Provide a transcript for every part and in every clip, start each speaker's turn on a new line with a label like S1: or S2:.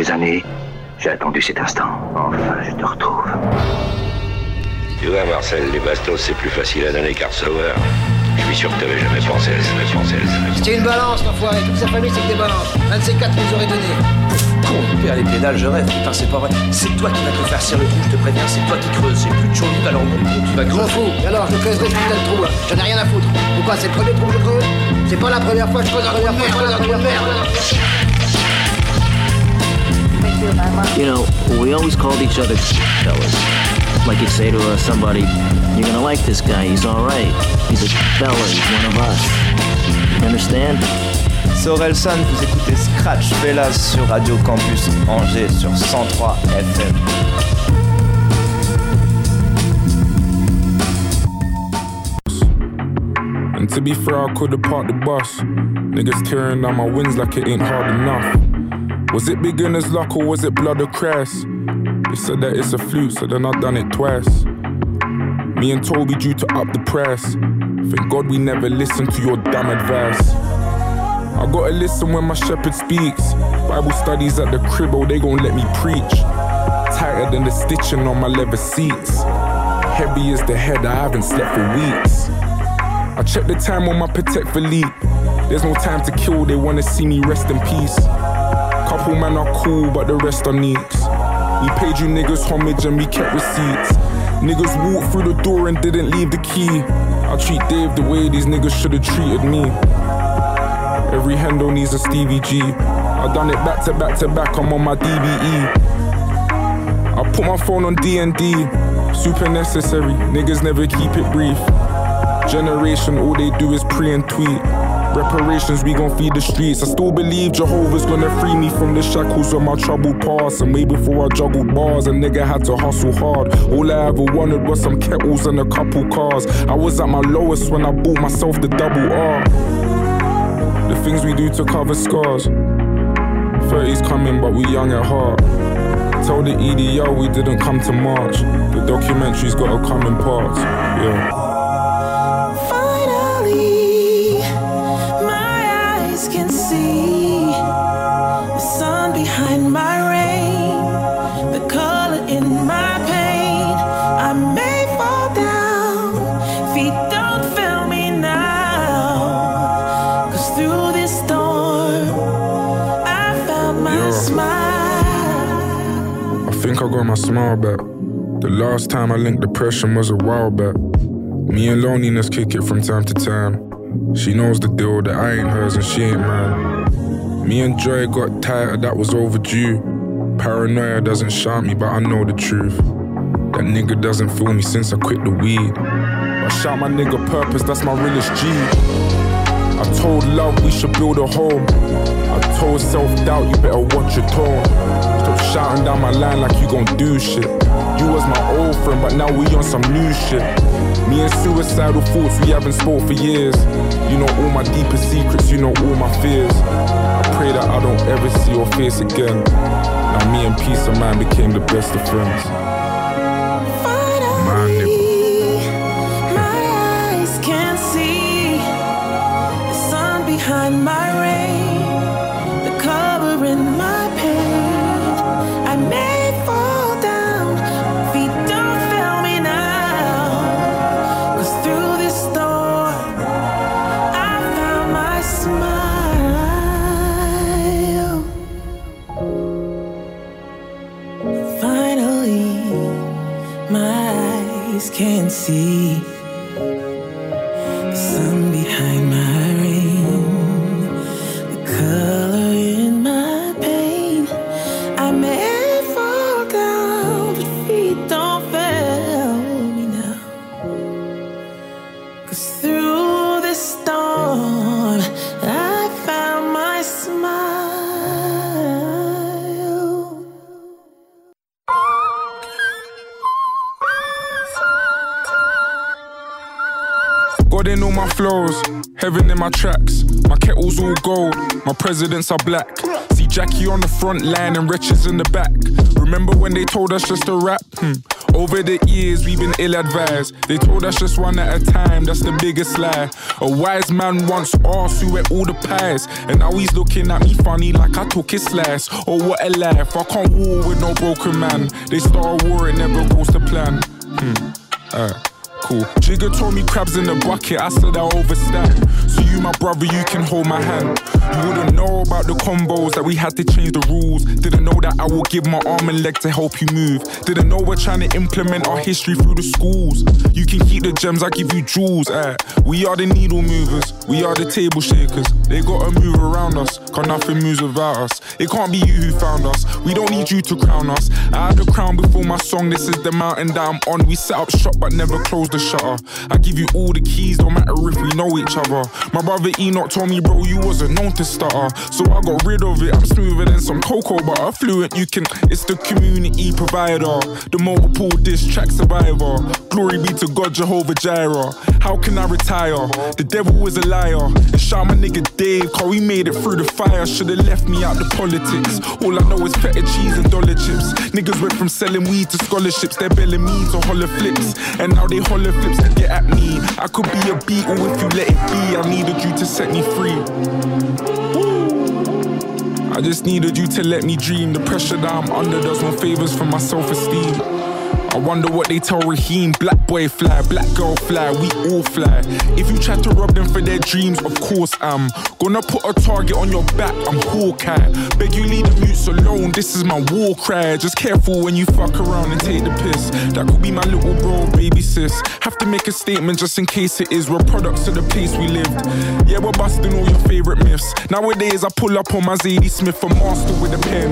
S1: des années, j'ai attendu cet instant. Enfin, je te retrouve.
S2: Tu vois, Marcel, les bastos, c'est plus facile à donner qu'à recevoir. Je suis sûr que t'avais jamais pensé à jamais pensé à
S3: C'était une balance, l'enfoiré. Toute sa famille, c'est des balances. Un de ces quatre nous aurait donné.
S4: Con, père, les pédales, je rêve. Putain, c'est pas vrai. C'est toi qui vas te faire serrer le trou, je te préviens. C'est toi qui creuses. J'ai plus de chaud alors mon trou, tu vas
S3: Je m'en
S4: creuser.
S3: fous. Et alors, je creuserai ce putain de trou. hein. J'en ai rien à foutre. Pourquoi C'est le premier trou que je creuse? C'est pas la première fois que je creuse un trou de
S5: You know, we always called each other fellas. Like you'd say to uh, somebody, you're gonna like this guy, he's alright. He's a fella, he's one of us. You understand?
S6: C'est Orelsan, vous écoutez Scratch Fellas sur Radio Campus Angers sur 103 FM.
S7: And to be fair, I could've parked the bus. Niggas tearing down my wings like it ain't hard enough. Was it beginner's luck or was it blood or crest? They said that it's a fluke, so then I done it twice. Me and Toby due to up the press. Thank God we never listened to your damn advice. I gotta listen when my shepherd speaks. Bible studies at the crib, oh, they gon' let me preach. Tighter than the stitching on my leather seats. Heavy as the head, I haven't slept for weeks. I check the time on my Patek Philippe. There's no time to kill, they wanna see me rest in peace. Couple men are cool, but the rest are neeks. We paid you niggas homage and we kept receipts. Niggas walked through the door and didn't leave the key. I treat Dave the way these niggas should've treated me. Every handle needs a Stevie G. I done it back to back to back, I'm on my DBE. I put my phone on D&D. Super necessary, niggas never keep it brief. Generation, all they do is pre and tweet. Reparations, we gon' feed the streets. I still believe Jehovah's gonna free me from the shackles of my troubled past. And way before I juggled bars, a nigga had to hustle hard. All I ever wanted was some kettles and a couple cars. I was at my lowest when I bought myself the double R. The things we do to cover scars. 30's coming, but we young at heart. Tell the EDO we didn't come to march. The documentary's gotta come in parts. Yeah.
S8: My smile
S7: back. The last time I linked depression was a while back. Me and loneliness kick it from time to time. She knows the deal that I ain't hers and she ain't mine. Me and Joy got tighter, that was overdue. Paranoia doesn't shout me, but I know the truth. That nigga doesn't feel me since I quit the weed. I shout my nigga purpose, that's my realest G. I told love we should build a home. I told self doubt you better watch your tone. Stop shouting down my line like you gon' do shit. You was my old friend, but now we on some new shit. Me and suicidal thoughts we haven't spoke for years. You know all my deepest secrets, you know all my fears. I pray that I don't ever see your face again. Now me and peace of mind became the best of friends. My nigga.
S8: My eyes can't see behind my rain, the color in my pain. I may fall down, feet don't fail me now. Cause through this storm, I found my smile. Finally, my eyes can see my
S7: tracks. My kettle's all gold, my presidents are black. See Jackie on the front line and wretches in the back. Remember when they told us just to rap? Hmm. Over the years, we've been ill advised. They told us just one at a time, that's the biggest lie. A wise man once asked who ate all the pies. And now he's looking at me funny like I took his slice. Oh, what a life. I can't war with no broken man. They start a war, it never goes to plan. Hmm. Uh cool. Jigger told me crabs in the bucket, I said I overstand. So you, my brother, you can hold my hand. You wouldn't know about the combos that we had to change the rules. Didn't know that I will give my arm and leg to help you move. Didn't know we're trying to implement our history through the schools. You can keep the gems, I give you jewels. Eh. We are the needle movers, we are the table shakers. They gotta move around us, cause nothing moves without us. It can't be you who found us, we don't need you to crown us. I had the crown before my song, this is the mountain that I'm on. We set up shop but never closed the shutter. I give you all the keys, no matter if we know each other. My brother Enoch told me, bro, you wasn't known to stutter. So I got rid of it. I'm smoother than some cocoa butter. Fluent, you can. It's the community provider, the multiple diss track survivor. Glory be to God, Jehovah Jireh. How can I retire? The devil is a liar. And shout my nigga Dave, cause we made it through the fire. Should've left me out the politics. All I know is feta cheese and dollar chips. Niggas went from selling weed to scholarships. They're belling me to holler flips. And now they holler flips to get at me. I could be a beetle if you let it be. I needed you to set me free. I just needed you to let me dream. The pressure that I'm under does no favors for my self esteem. I wonder what they tell Raheem. Black boy fly, black girl fly, we all fly. If you try to rob them for their dreams, of course I'm gonna put a target on your back. I'm Hawkeye. Beg you leave the mutes alone. This is my war cry. Just careful when you fuck around and take the piss. That could be my little bro, baby sis. Have to make a statement just in case it is. We're products of the place we lived. Yeah, we're busting all your favorite myths. Nowadays I pull up on my Zadie Smith, a master with a pen.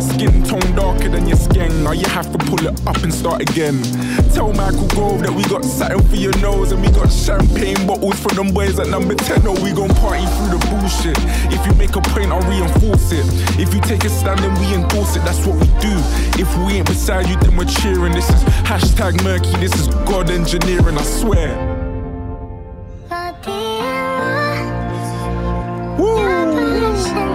S7: Skin tone darker than your skin. Now you have to pull it up and start start again. Tell Michael Gove that we got satin for your nose and we got champagne bottles for them boys at number 10. Oh, we gon' party through the bullshit. If you make a point, I'll reinforce it. If you take a stand, then we endorse it. That's what we do. If we ain't beside you, then we're cheering. This is hashtag murky. This is God engineering, I swear.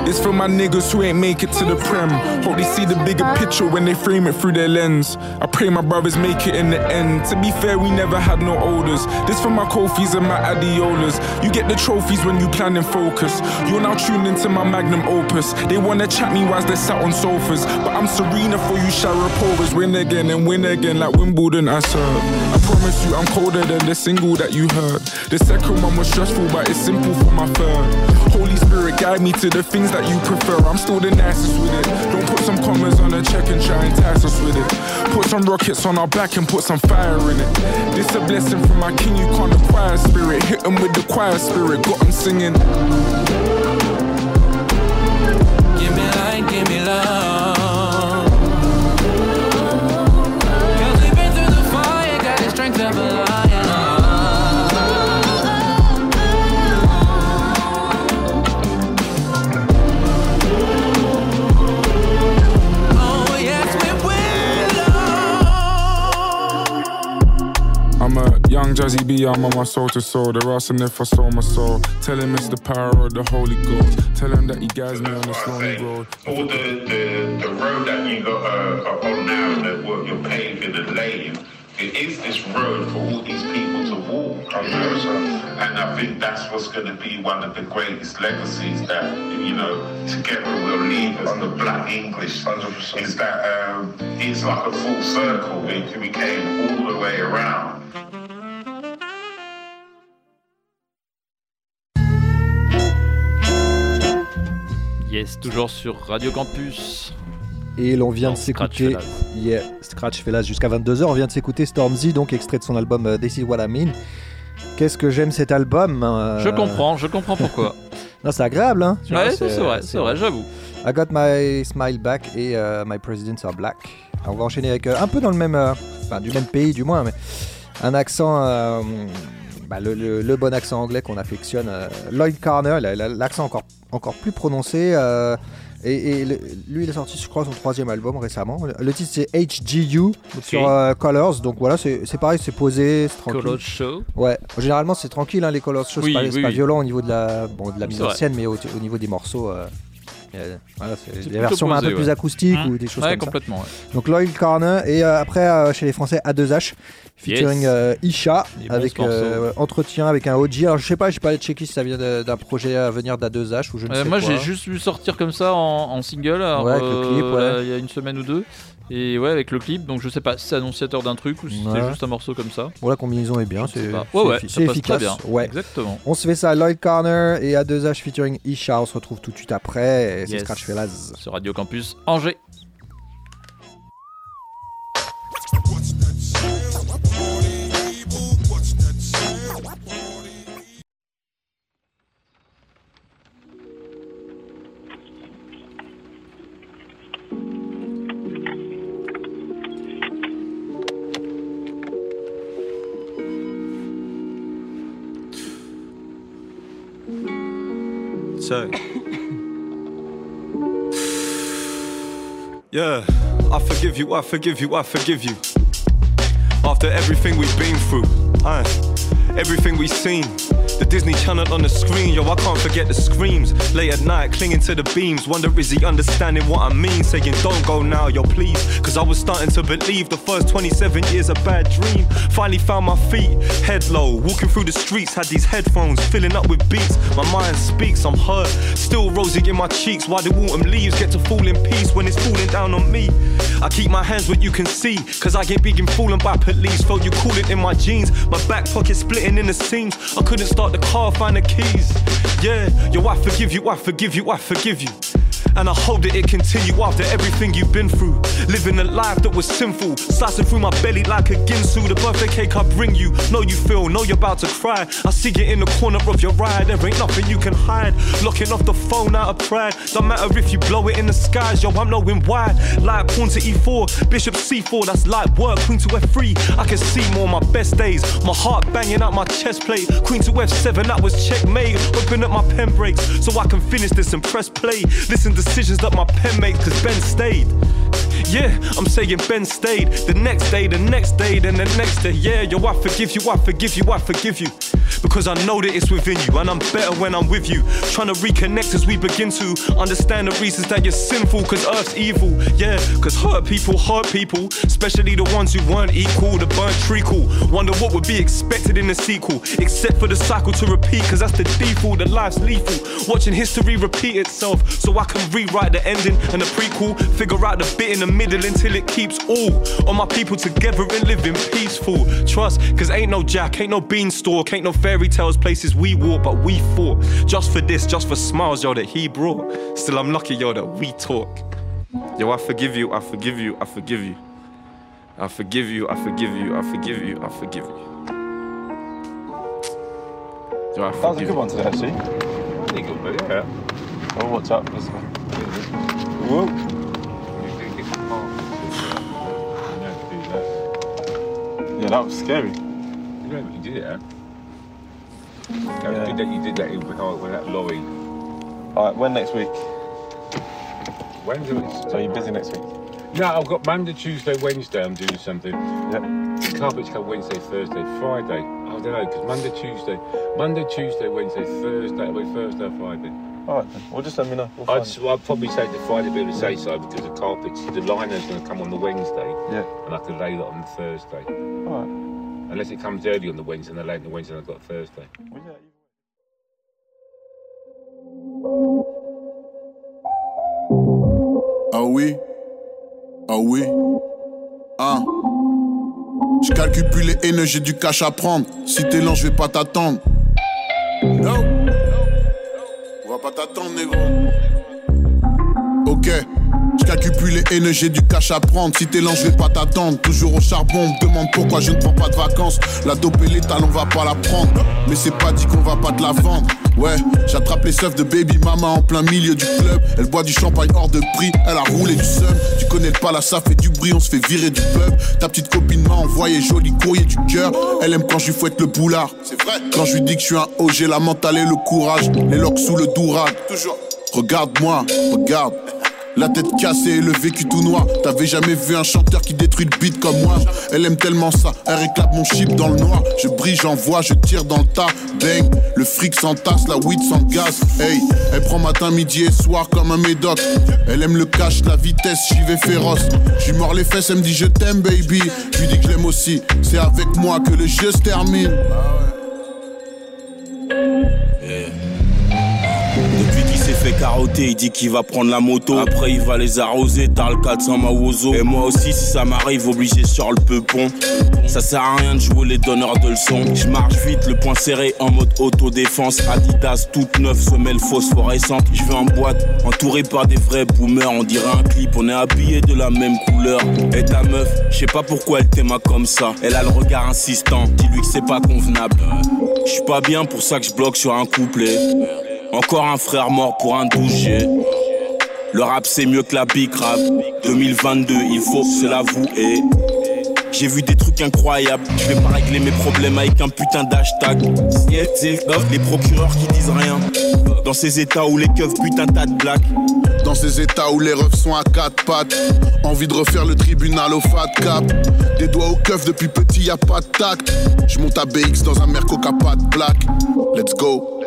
S7: It's for my niggas who ain't make it to the prem. Hope they see the bigger picture when they frame it through their lens. I pray my brothers make it in the end. To be fair, we never had no orders. This for my Kofis and my Adiolas. You get the trophies when you plan and focus. You're now tuned into my magnum opus. They wanna chat me whilst they sat on sofas. But I'm Serena for you Sharapovas. Win again and win again like Wimbledon I serve. I promise you I'm colder than the single that you heard. The second one was stressful, but it's simple for my third. Holy Spirit, guide me to the things that you prefer. I'm still the nicest with it. Don't put some commas on a check and try and tax us with it. Put some rockets on our back and put some fire in it. This a blessing from my king, you can't acquire spirit. Hit him with the choir spirit, got him singing.
S8: Give me light, give me love.
S7: Young Jazzie B, I'm on my soul to soul. They're asking if I sold my soul. Tell him it's the power of the Holy Ghost. Tell him that he guides me on the lonely road.
S9: All the, the, the road that you got uh, on now, that what you're paving and laying, it is this road for all these people to walk. And I think that's what's going to be one of the greatest legacies that, you know, together we'll leave as the black English. 100%. Is that um, it's like a full circle. We, we came all the way around.
S10: Yes, toujours sur Radio Campus.
S11: Et l'on vient de s'écouter. Yeah, Scratch Fellas jusqu'à 22h. On vient de s'écouter Stormzy, donc extrait de son album This Is What I Mean. Qu'est-ce que j'aime cet album euh...
S10: Je comprends, je comprends pourquoi.
S11: non, c'est agréable, hein
S10: Ouais, c'est vrai, c'est vrai, j'avoue.
S11: I got my smile back et uh, my presidents are black. on va enchaîner avec euh, un peu dans le même, euh, enfin du même pays du moins, mais un accent euh, bah, le, bon accent anglais qu'on affectionne. Euh, Lloyd Carner, l'accent encore, encore plus prononcé. Euh, et, lui, il est sorti, je crois, son troisième album récemment. Le, titre, c'est HGU sur euh, Colors. Donc voilà, c'est pareil, c'est posé, c'est tranquille.
S10: Colors Show
S11: Ouais, généralement, c'est tranquille, hein, les Colors Show. c'est pas, violent au niveau de la, bon, de la mise en scène, mais au, niveau des morceaux. Voilà, C'est des versions un peu plus
S10: ouais.
S11: acoustiques
S10: Mmh.
S11: ou des choses
S10: Ouais,
S11: comme ça.
S10: complètement, ouais.
S11: Donc Loyal Corner et euh, après euh, chez les Français A2H featuring
S10: Yes.
S11: euh, Isha
S10: Des
S11: avec euh, entretien avec un OG. Alors je sais pas, j'ai pas checké si ça vient d'un projet à venir d'A2H ou je ne
S10: Euh,
S11: sais
S10: moi j'ai juste vu sortir comme ça en, en single alors,
S11: Ouais, avec le clip, ouais.
S10: là, il y a une semaine ou deux et ouais avec le clip donc je sais pas si c'est annonciateur d'un truc ou si
S11: Ouais.
S10: c'était juste un morceau comme ça
S11: Bon, la combinaison est bien, c'est
S10: Ouais, ouais,
S11: efficace.
S10: très bien.
S11: Ouais.
S10: Exactement.
S11: On se fait ça, Lloyd Corner et A2H featuring Isha. On se retrouve tout de suite après. et C'est. Scratch Fellas.
S10: sur Radio Campus Angers
S12: Yeah, I forgive you, I forgive you, I forgive you. After everything we've been through, aye, everything we've seen. The Disney Channel on the screen, yo, I can't forget the screams. Late at night, clinging to the beams. Wonder is he understanding what I mean? Saying, don't go now, yo, please. Cause I was starting to believe the first 27 years a bad dream. Finally found my feet, head low. Walking through the streets, had these headphones filling up with beats. My mind speaks, I'm hurt. Still rosy in my cheeks. Why the autumn leaves get to fall in peace when it's falling down on me? I keep my hands what you can see. Cause I get and fallen by police. Felt you cool it in my jeans. My back pocket splitting in the seams. I couldn't start the car, find the keys. Yeah, yo, I forgive you, I forgive you, I forgive you. And I hope that it continue after everything you've been through. Living a life that was sinful, slicing through my belly like a ginsu. The birthday cake I bring you, know you feel, know you're about to cry. I see it in the corner of your eye, there ain't nothing you can hide. Locking off the phone out of pride. Don't matter if you blow it in the skies, yo, I'm knowing why. Like pawn to E4, Bishop C4, that's light work. Queen to F3, I can see more my best days. My heart banging out my chest plate. Queen to F7, that was checkmate. Open up my pen breaks so I can finish this and press play. Listen, decisions that my pen makes, cause Ben stayed. Yeah, I'm saying Ben stayed. The next day, the next day, then the next day. Yeah, yo, I forgive you, I forgive you, I forgive you. Because I know that it's within you, and I'm better when I'm with you. Trying to reconnect as we begin to understand the reasons that you're sinful, cause earth's evil. Yeah, cause hurt people hurt people, especially the ones who weren't equal, the burnt treacle. Wonder what would be expected in the sequel, except for the cycle to repeat, cause that's the default, the life's lethal. Watching history repeat itself, so I can rewrite the ending and the prequel, figure out the bit in the middle until it keeps all of my people together and living peaceful. Trust, cause ain't no jack, ain't no beanstalk, ain't no fairy tales, places we walk, but we fought. Just for this, just for smiles, yo, that he brought. Still, I'm lucky, yo, that we talk. Yo, I forgive you, I forgive you, I forgive you. I forgive you, I forgive you, I forgive you, I forgive you. Yo, I
S13: That was a good one today, actually.
S9: Pretty good, but yeah.
S13: Oh, what's up? Let's go. Whoa. That was scary.
S9: You know what you did it, eh? huh? You did that, you did that in oh, when that lorry.
S13: Alright, when next week?
S9: When's it?
S13: So you're busy next week?
S9: No, I've got Monday, Tuesday, Wednesday. I'm doing something.
S13: Yep.
S9: Carpets come Wednesday, Thursday, Friday. I don't know because Monday, Tuesday, Monday, Tuesday, Wednesday, Thursday. I mean Thursday, Friday.
S13: Alright then. Well, just let me know. We'll
S9: I'd, I'd probably say the Friday be the say so because the carpets, the liner's going to come on the Wednesday,
S13: Yeah.
S9: and I could lay that on the Thursday. Unless it comes early on the Wednesday and lay it on the Wednesday and I've got Thursday.
S14: Ah oui Ah oui Ah Je calcule plus les haineux, j'ai du cash à prendre. Si t'es lent, je vais pas t'attendre. No On va pas t'attendre, négro. Ok. Les haineux, j'ai du cash à prendre. Si t'es lent, je vais pas t'attendre. Toujours au charbon, on me demande pourquoi je ne prends pas de vacances. La dope et l'étal, on va pas la prendre. Mais c'est pas dit qu'on va pas te la vendre. Ouais, j'attrape les seufs de baby mama en plein milieu du club. Elle boit du champagne hors de prix, elle a roulé du seum. Tu connais pas là, ça fait du bruit, on se fait virer du pub. Ta petite copine m'a envoyé joli courrier du cœur. Elle aime quand je lui fouette le boulard. C'est vrai. Quand je lui dis que je suis un j'ai la mentale et le courage. Les locks sous le dourag. Toujours. Regarde-moi, regarde. La tête cassée et le vécu tout noir. T'avais jamais vu un chanteur qui détruit le beat comme moi. Elle aime tellement ça, elle réclame mon chip dans le noir. Je brille, j'envoie, je tire dans le tas. Bang, le fric s'entasse, la weed gaz. Hey, elle prend matin, midi et soir comme un médoc. Elle aime le cash, la vitesse, j'y vais féroce. J'suis mort les fesses, elle me dit je t'aime, baby. Je dis que je l'aime aussi. C'est avec moi que le jeu se termine.
S15: Il dit qu'il va prendre la moto. Après, il va les arroser, t'as le 400 Mawozo. Et moi aussi, si ça m'arrive, obligé sur le peupon. Ça sert à rien de jouer les donneurs de leçons. Je marche vite, le poing serré en mode autodéfense. Adidas, toute neuve, semelle phosphorescente. Je vais en boîte, entouré par des vrais boomers. On dirait un clip, on est habillé de la même couleur. Et ta meuf, je sais pas pourquoi elle t'aima comme ça. Elle a le regard insistant, dis-lui que c'est pas convenable. Je suis pas bien pour ça que je bloque sur un couplet. Encore un frère mort pour un douche. Le rap c'est mieux que la big rap. 2022, il faut se l'avouer. J'ai vu des trucs incroyables. Je vais pas régler mes problèmes avec un putain d'hashtag. Les procureurs qui disent rien. Dans ces états où les keufs butent un tas de.
S14: Dans ces états où les refs sont à quatre pattes. Envie de refaire le tribunal au fat cap. Des doigts au keuf depuis petit, y a pas de tact. Je monte à BX dans un Merco qui pas de plaque. Let's go.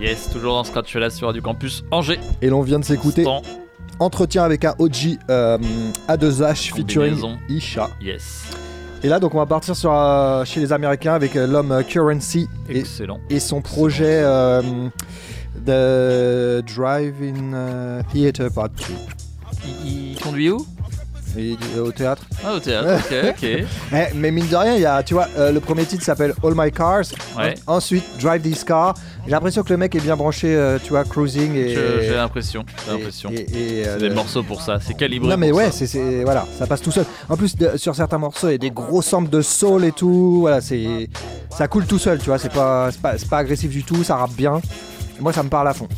S10: Yes, toujours dans Scratch là sur du campus Angers.
S11: Et l'on vient de s'écouter. Entretien avec un OG euh, A2H featuring
S10: Combinaison.
S11: Isha.
S10: Yes.
S11: Et là, donc, on va partir sur, euh, chez les Américains avec euh, l'homme euh, Currency et,
S10: Excellent.
S11: et son projet euh, The Drive-In euh, Theater Part 2.
S10: Il, il conduit où?
S11: Et, euh, au théâtre.
S10: Ah, au théâtre, ok, ok.
S11: mais, mais mine de rien, il y a, tu vois, euh, le premier titre s'appelle All My Cars.
S10: Ouais.
S11: En- Ensuite, Drive This Car. J'ai l'impression que le mec est bien branché, euh, tu vois, cruising et.
S10: J'ai l'impression, j'ai l'impression. C'est des morceaux pour ça, c'est calibré.
S11: Non mais
S10: pour
S11: ouais,
S10: ça.
S11: c'est voilà, ça passe tout seul. En plus de- sur certains morceaux, il y a des gros samples de soul et tout. Voilà, c'est ça coule tout seul, tu vois. C'est pas c'est pas, c'est pas agressif du tout, ça rappe bien. Moi, ça me parle à fond.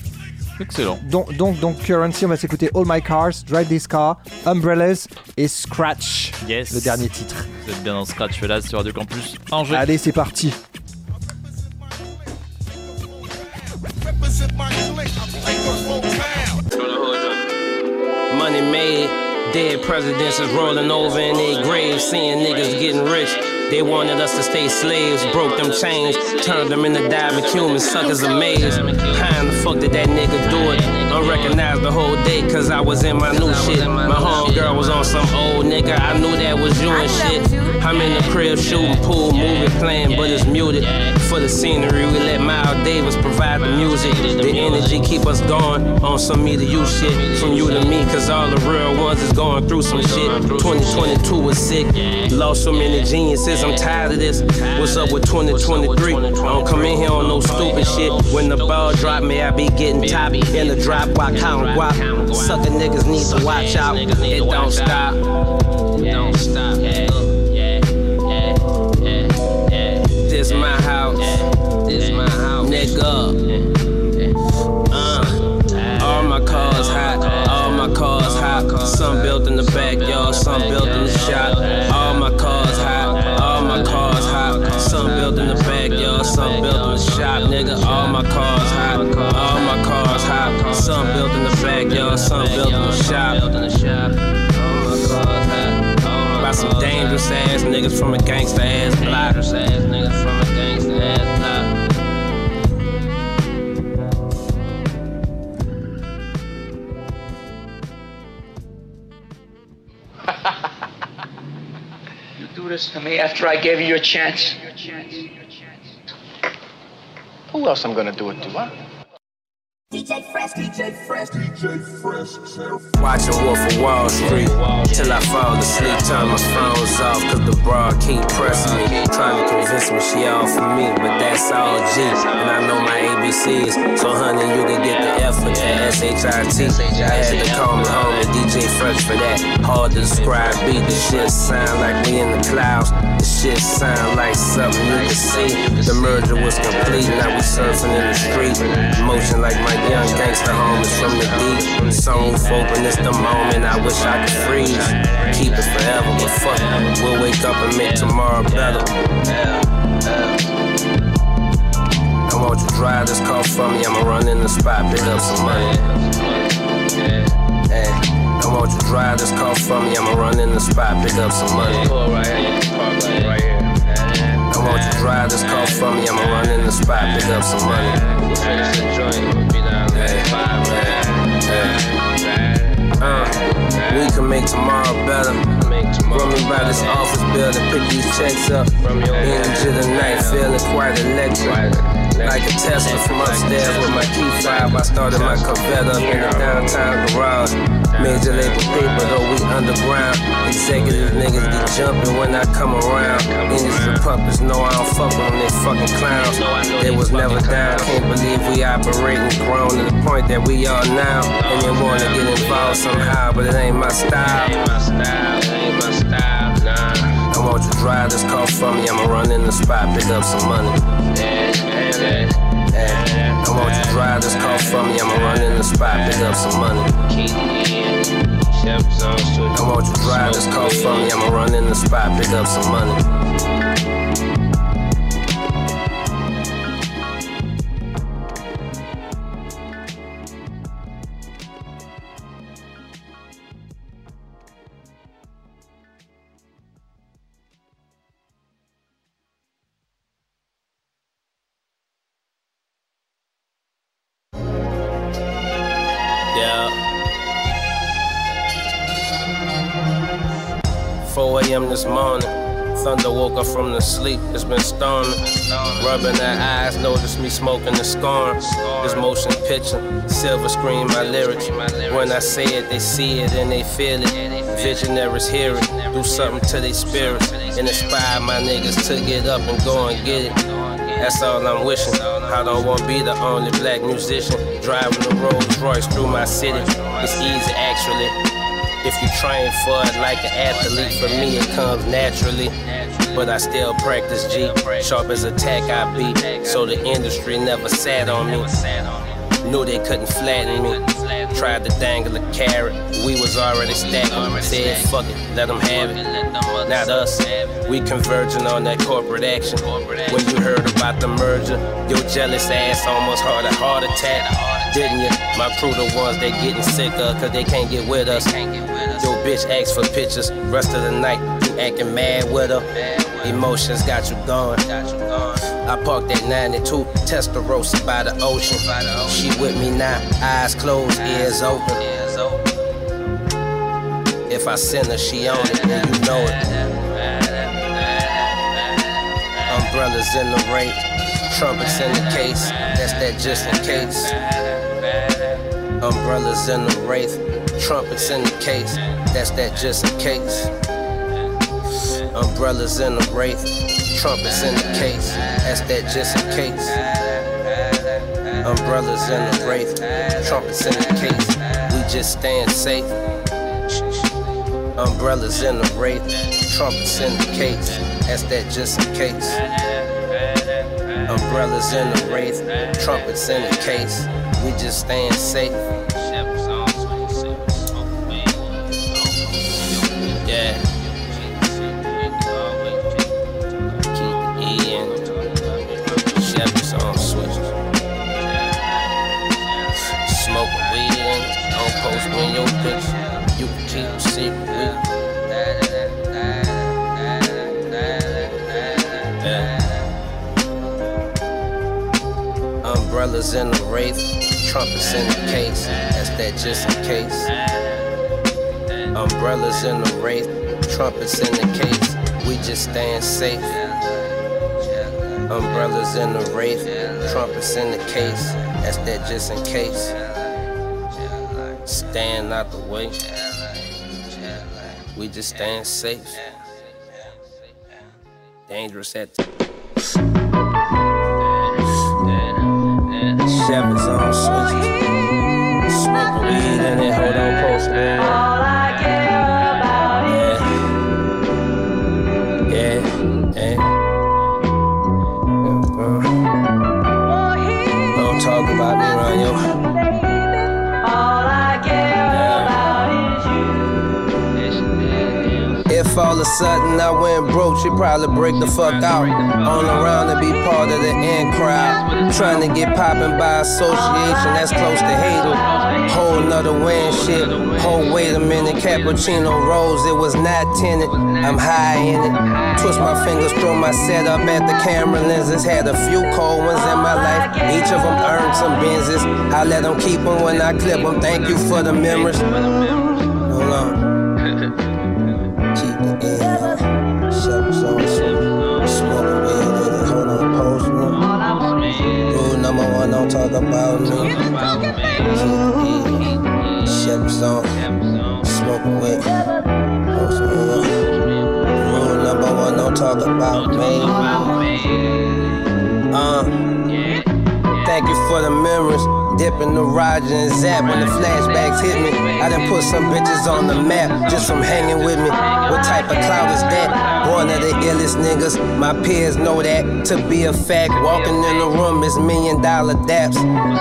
S10: Excellent.
S11: Donc donc donc Currency, on va s'écouter All My Cars, Drive This Car, Umbrellas et Scratch.
S10: Yes.
S11: Le dernier titre.
S10: Vous êtes bien dans Scratch là sur du campus Angers.
S11: Allez, c'est parti.
S16: Money made, dead presidents is rolling over in their graves, seeing niggas getting rich. They wanted us to stay slaves, broke them chains, turned them into diving humans, suckers amazed. How in the fuck did that nigga do it? Unrecognized the whole day, cause I was in my new shit. My homegirl was on some old nigga, I knew that was you and shit. I'm in the crib shooting pool, movie playing, but it's muted. For the scenery, we let Miles Davis provide the music. The energy keep us going on some me to you shit. From you to me, cause all the real ones is going through some shit. 2022 was sick. Lost so many geniuses, I'm tired of this. What's up with 2023? I don't come in here on no stupid shit. When the ball drop, may I be getting top in the drop while counting guap. Sucker niggas need to watch out. It don't stop. It don't stop. This my house. This my house. Nigga. Uh, all my cars hot. All my cars hot. Some built in the backyard. Some built in the shop. Nigga, all my cars hot. All my cars hot. Some built in the backyard. Some built in the shop. By some dangerous ass niggas from a gangsta ass block. Dangerous ass niggas from a gangsta ass block.
S17: You do this to me after I gave you a chance. Who else I'm gonna do it to, huh?
S18: DJ DJ Fresh, DJ Fresh.
S16: Watching Wolf of Wall Street till I fall asleep. Turn my phones off cause the broad keep pressing me. Trying to convince me she all for me, but that's all G. And I know my ABCs, so honey, you can get the F with that S-H-I-T. I had to call me homie DJ Fresh for that. Hard to describe beat, the shit sound like we in the clouds. The shit sound like something you can see. The merger was complete. Now we surfing in the street. Motion like my young gangster homies from the deep. Sunroof open, it's the moment. I wish I could freeze. Keep it forever, but fuck. We'll wake up and make tomorrow better. I want you to drive this car for me. I'ma run in the spot, pick up some money. Hey, I want you to drive this car for me. I'ma run in the spot, pick up some money. I want you to drive this car for me. I'ma run in the spot, pick up some money. Uh, we can make tomorrow better. Run me by this office building, pick these checks up. Of the night, feeling quite electric. Like a Tesla from upstairs with my key fob. I started my Corvette up in the downtown garage. Major label paper, though we underground. Executive niggas get jumping when I come around. Industry puppets know I don't fuck with them, they fucking clowns. They was never down, can't believe we operating grown to the point that we are now. And they wanna get involved somehow, but it ain't my style. I want you drive this car for me, I'ma run in the spot, pick up some money. I want you to drive this car for me, I'ma run in the spot, pick up some money. I want you drive this car for me, I'ma run in the spot, pick up some money. 4 a.m. this morning. Thunder woke up from the sleep, it's been storming. Rubbing their eyes, notice me smoking the scorn. This motion picture, silver screen my lyrics. When I say it, they see it and they feel it. Visionaries hear it, do something to their spirits. And inspire my niggas to get up and go and get it. That's all I'm wishing. I don't want to be the only black musician driving the Rolls Royce through my city. It's easy actually. If you train for it like an athlete, for me it comes naturally. But I still practice G, sharp as a tack I be. So the industry never sat on me. Knew they couldn't flatten me. Tried to dangle a carrot, we was already stacking. Said fuck it, let them have it. Not us. We converging on that corporate action. When you heard about the merger, your jealous ass almost had a heart attack. Didn't you? My crew the ones they getting sicker cause they can't get with us. Bitch asks for pictures, rest of the night you acting mad with her. Emotions got you going. I parked that 92 Testarossa by the ocean. She with me now, eyes closed, ears open. If I send her, she on it, you know it. Umbrellas in the rain, trumpets in the case. That's that just in case. Umbrellas in the wraith, trumpets in the case. That's that just in case. Umbrellas in the wraith, trumpets in the case. That's that just in case. Umbrellas in the wraith, trumpets in the case. We just stand safe. Umbrellas in the wraith, trumpets in the case. That's that just in case. Umbrellas in the wraith, trumpets in the case. We just stand safe. Umbrellas in the wraith, trumpets in the case. That's that just in case. Umbrellas in the wraith, trumpets in the case. We just stand safe. Umbrellas in the wraith, trumpets in the case. That's that just in case. Stand out the way. We just stand safe. Dangerous at Chevys on switches. Smoking weed in it, hold on, post man. Yeah, yeah, yeah.
S8: All
S16: of a sudden I went broke, she'd probably break the fuck out. On around to be part of the in crowd. Trying to get poppin' by association, that's close to hating. Whole nother and shit. Oh, wait a minute, cappuccino rose, it was not tinted. I'm high in it. Twist my fingers throw my setup at the camera lenses. Had a few cold ones in my life. Each of them earned some Benzes. I let them keep them when I clip them. Thank you for the memories. Don't talk about me. Seven songs. Smoke. Pose. Rule number one, don't talk about me. Uh. Thank you for the memories. Dipping the Roger and Zapp when the flashbacks hit me. I done put some bitches on the map just from hanging with me. What type of cloud is that? One of the illest niggas. My peers know that to be a fact. Walking in the room is million dollar daps.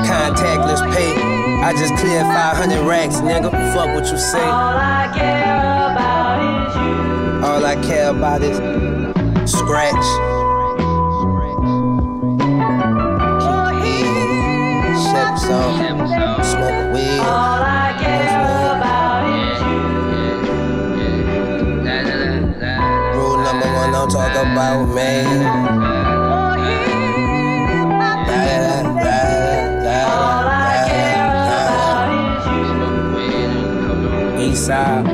S16: Contactless pay. I just cleared 500 racks, nigga. Fuck what you say.
S8: All I care about is you.
S16: All I care about is scratch. Chef song, smoke weed.
S8: All I care about is you.
S16: Rule number one, don't talk about me. All I
S11: care about
S10: is you. East side.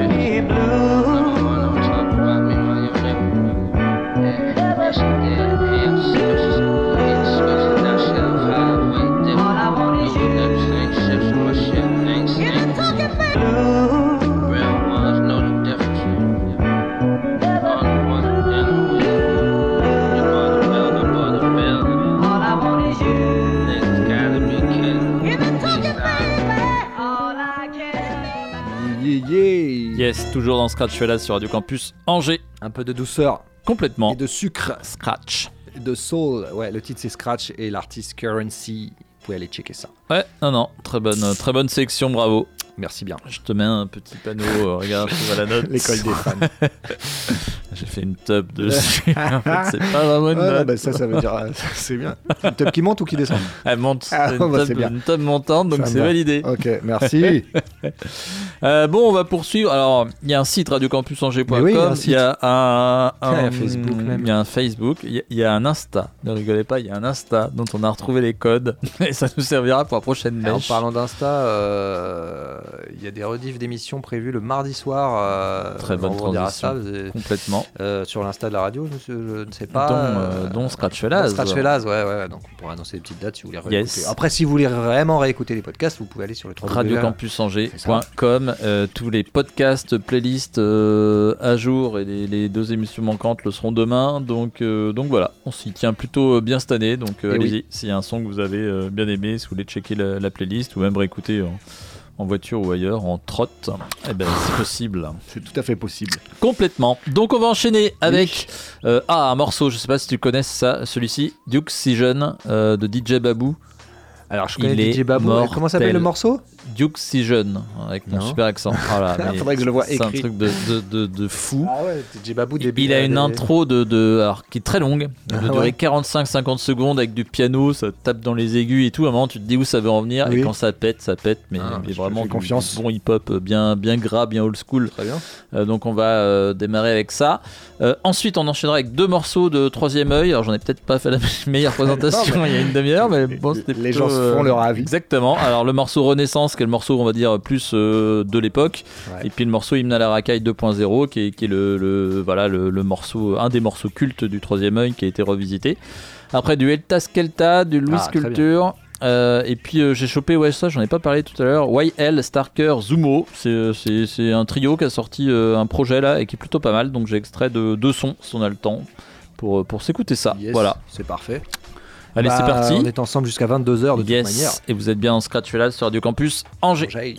S10: Toujours dans Scratch Fellas sur Radio Campus Angers.
S11: Un peu de douceur.
S10: Complètement.
S11: Et de sucre.
S10: Scratch.
S11: De soul. Ouais, le titre c'est Scratch et l'artiste Currency. Vous pouvez aller checker ça.
S10: Ouais, non, non, très bonne, très bonne sélection, bravo.
S11: Merci bien.
S10: Je te mets un petit panneau, euh, regarde, je vois la note.
S11: L'école des fans.
S10: J'ai fait une tub dessus. en fait, c'est pas vraiment une
S11: Ouais,
S10: note.
S11: bah ça, ça veut dire. euh, c'est bien. Une tub qui monte ou qui descend
S10: Elle monte.
S11: Ah,
S10: c'est une,
S11: bah,
S10: une tub montante, donc c'est
S11: va.
S10: validé.
S11: Ok, merci.
S10: Euh, bon, on va poursuivre. Alors, il y a un site radiocampusangers.com.
S11: Oui, il y a un
S10: il y
S11: site.
S10: a un,
S11: Il y a un Facebook même.
S10: Il y a un Facebook. Il y a, il y a un Insta. Ne rigolez pas, il y a un Insta dont on a retrouvé les codes et ça nous servira pour la prochaine
S11: En
S10: mèche.
S11: parlant d'Insta, euh, il y a des rediffs d'émissions prévues le mardi soir. euh,
S10: Très bonne transition.
S11: ça, vous avez-
S10: Complètement.
S11: euh, sur l'Insta de la radio, je, je ne sais pas.
S10: Dont, euh, dont Scratch Fellas.
S11: Scratch Fellas, ouais, ouais. Donc on pourra annoncer des petites dates si vous voulez réécouter.
S10: Yes.
S11: Après, si vous voulez vraiment réécouter les podcasts, vous pouvez aller sur le
S10: radiocampusangers.com tous les podcasts, playlists à jour et les, les deux émissions manquantes le seront demain donc, donc voilà, on s'y tient plutôt bien cette année donc
S11: Eh oui.
S10: allez-y, s'il y a un son que vous avez bien aimé, si vous voulez checker la, la playlist ou même réécouter en voiture ou ailleurs, en trotte, eh ben, c'est possible.
S11: C'est tout à fait possible.
S10: Complètement. Donc on va enchaîner avec euh, ah, un morceau, je sais pas si tu connais ça, celui-ci, Duke Season euh, de DJ Babou.
S11: Alors je connais
S10: Il
S11: DJ Babou. Comment s'appelle le morceau?
S10: Duke Season, avec mon
S11: Non.
S10: super accent. Voilà,
S11: Faudrait que je le voie
S10: C'est un truc de, de, de, de fou.
S11: Ah ouais, Babou
S10: Il- Il a une intro de, de alors, qui est très longue,
S11: Ah
S10: de durer
S11: ouais.
S10: 45-50 secondes avec du piano, ça tape dans les aigus et tout. À un moment, tu te dis où ça veut en venir
S11: Oui.
S10: et quand ça pète, ça pète. Mais,
S11: Ah,
S10: mais vraiment
S11: confiance.
S10: bon hip-hop euh, bien, bien gras, bien old school.
S11: Très bien.
S10: Euh, donc on va euh, démarrer avec ça. Euh, ensuite, on enchaînera avec deux morceaux de Troisième œil. Alors j'en ai peut-être pas fait la meilleure présentation
S11: Non, mais-
S10: il y a une demi-heure, mais bon, c'était
S11: Les
S10: plutôt,
S11: gens se font leur avis.
S10: Exactement. Alors le morceau Renaissance, qui est le morceau, on va dire, plus euh, de l'époque.
S11: Ouais.
S10: Et puis le morceau Hymne à la racaille 2.0, qui est, qui est le, le- voilà, le, le morceau, un des morceaux cultes du Troisième œil qui a été revisité. Après du Elta Skelta, du Louis
S11: Ah.
S10: Culture. euh, et puis euh, j'ai chopé, ouais, ça j'en ai pas parlé tout à l'heure, YL, Starker, Zumo. C'est- un trio qui a sorti euh, un projet là et qui est plutôt pas mal. Donc j'ai extrait de deux sons si on a le temps pour, pour s'écouter ça.
S11: Yes,
S10: Voilà.
S11: C'est parfait.
S10: Allez,
S11: Bah,
S10: c'est parti.
S11: On est ensemble jusqu'à 22h de toute
S10: yes.
S11: manière.
S10: Et vous êtes bien en Scratch là sur Radio Campus Angers.
S11: Angers.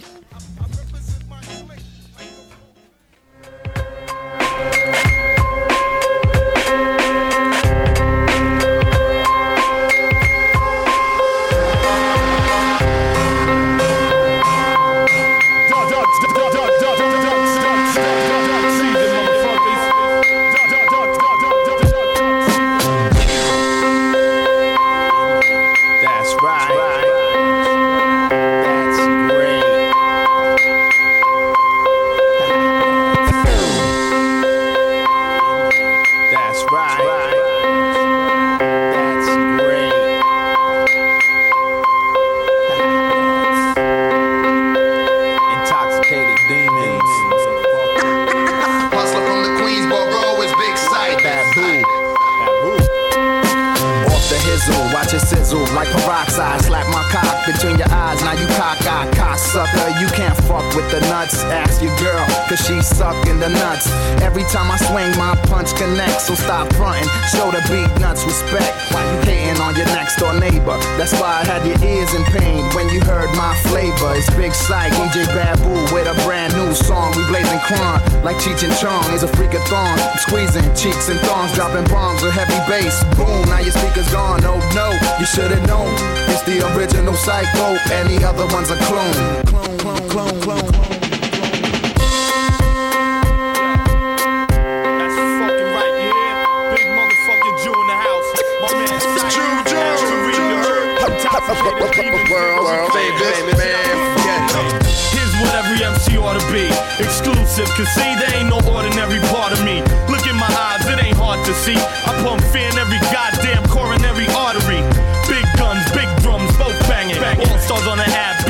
S19: Here's what every MC ought to be exclusive. Cause see, there ain't no ordinary part of me. Look in my eyes, it ain't hard to see. I pump fear in every goddamn coronary artery. Big guns, big drums, both banging. All stars on the app,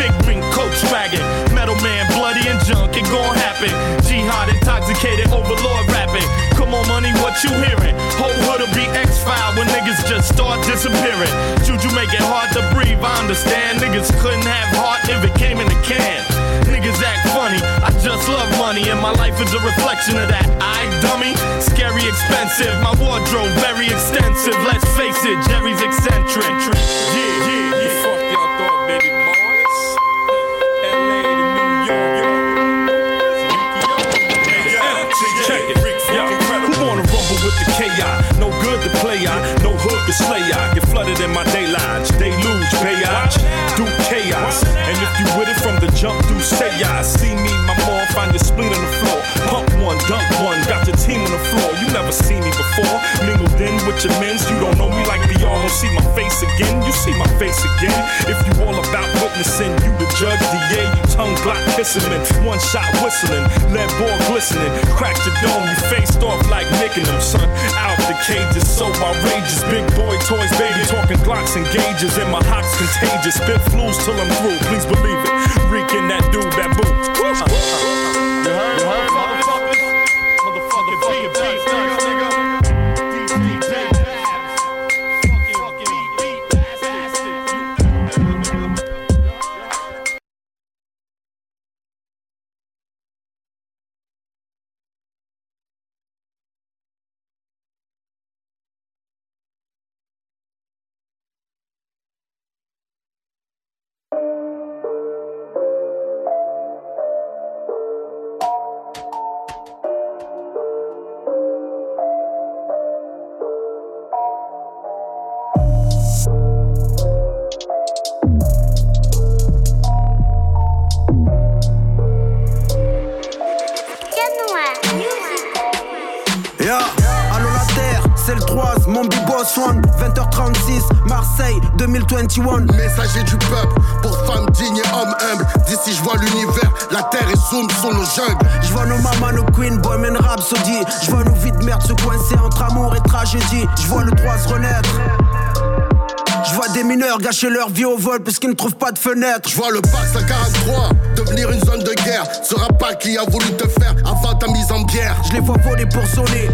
S19: coach. Metal man, bloody and junk, it gon' happen. Jihad intoxicated, overlord rapping. Come on, money, what you hearing? Whole hood'll be X-File when niggas just start disappearing. Juju make it hard to breathe, I understand. Niggas couldn't have heart if it came in a can. Niggas act funny, I just love money, and my life is a reflection of that. I dummy, scary expensive, my wardrobe very extensive. Let's face it, Jerry's eccentric. Yeah, yeah, KI? No good to play on, no hood to slay. Get flooded in my daylights, deluge, payage, do chaos. And if you with it from the jump, do say I see me, my mom, find your spleen on the floor. Pump one, dunk one, got your team on the floor. You never seen me before. Mingled in with your men's, you don't know me like the all. Don't see my face again, you see my face again. If you all about witnessing, you the judge, DA, you tongue block kissing, and one shot whistling, lead ball glistening, cracked your dome, you faced off like nicking them, son. Out the cages, so outrageous. Big boy toys, baby, talking Glocks and gauges, and my hocks contagious. Spit flus till I'm through, please believe it. Reeking that dude that boo.
S14: Je vois
S20: le droit se renaître je vois des mineurs gâcher leur vie au vol parce qu'ils ne trouvent pas de fenêtre.
S14: Je vois le Pax à 43 devenir une zone de guerre. Ce pas qui a voulu te faire avant ta mise en bière.
S20: Je les vois voler pour sonner.